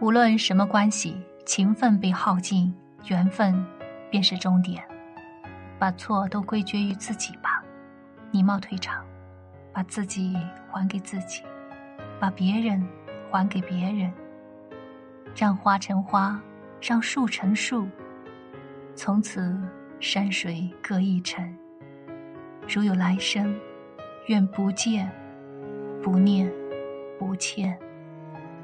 无论什么关系，情分被耗尽，缘分便是终点。把错都归结于自己吧，礼貌退场，把自己还给自己，把别人还给别人。让花成花，让树成树。从此山水各一程。如有来生，愿不见，不念，不欠。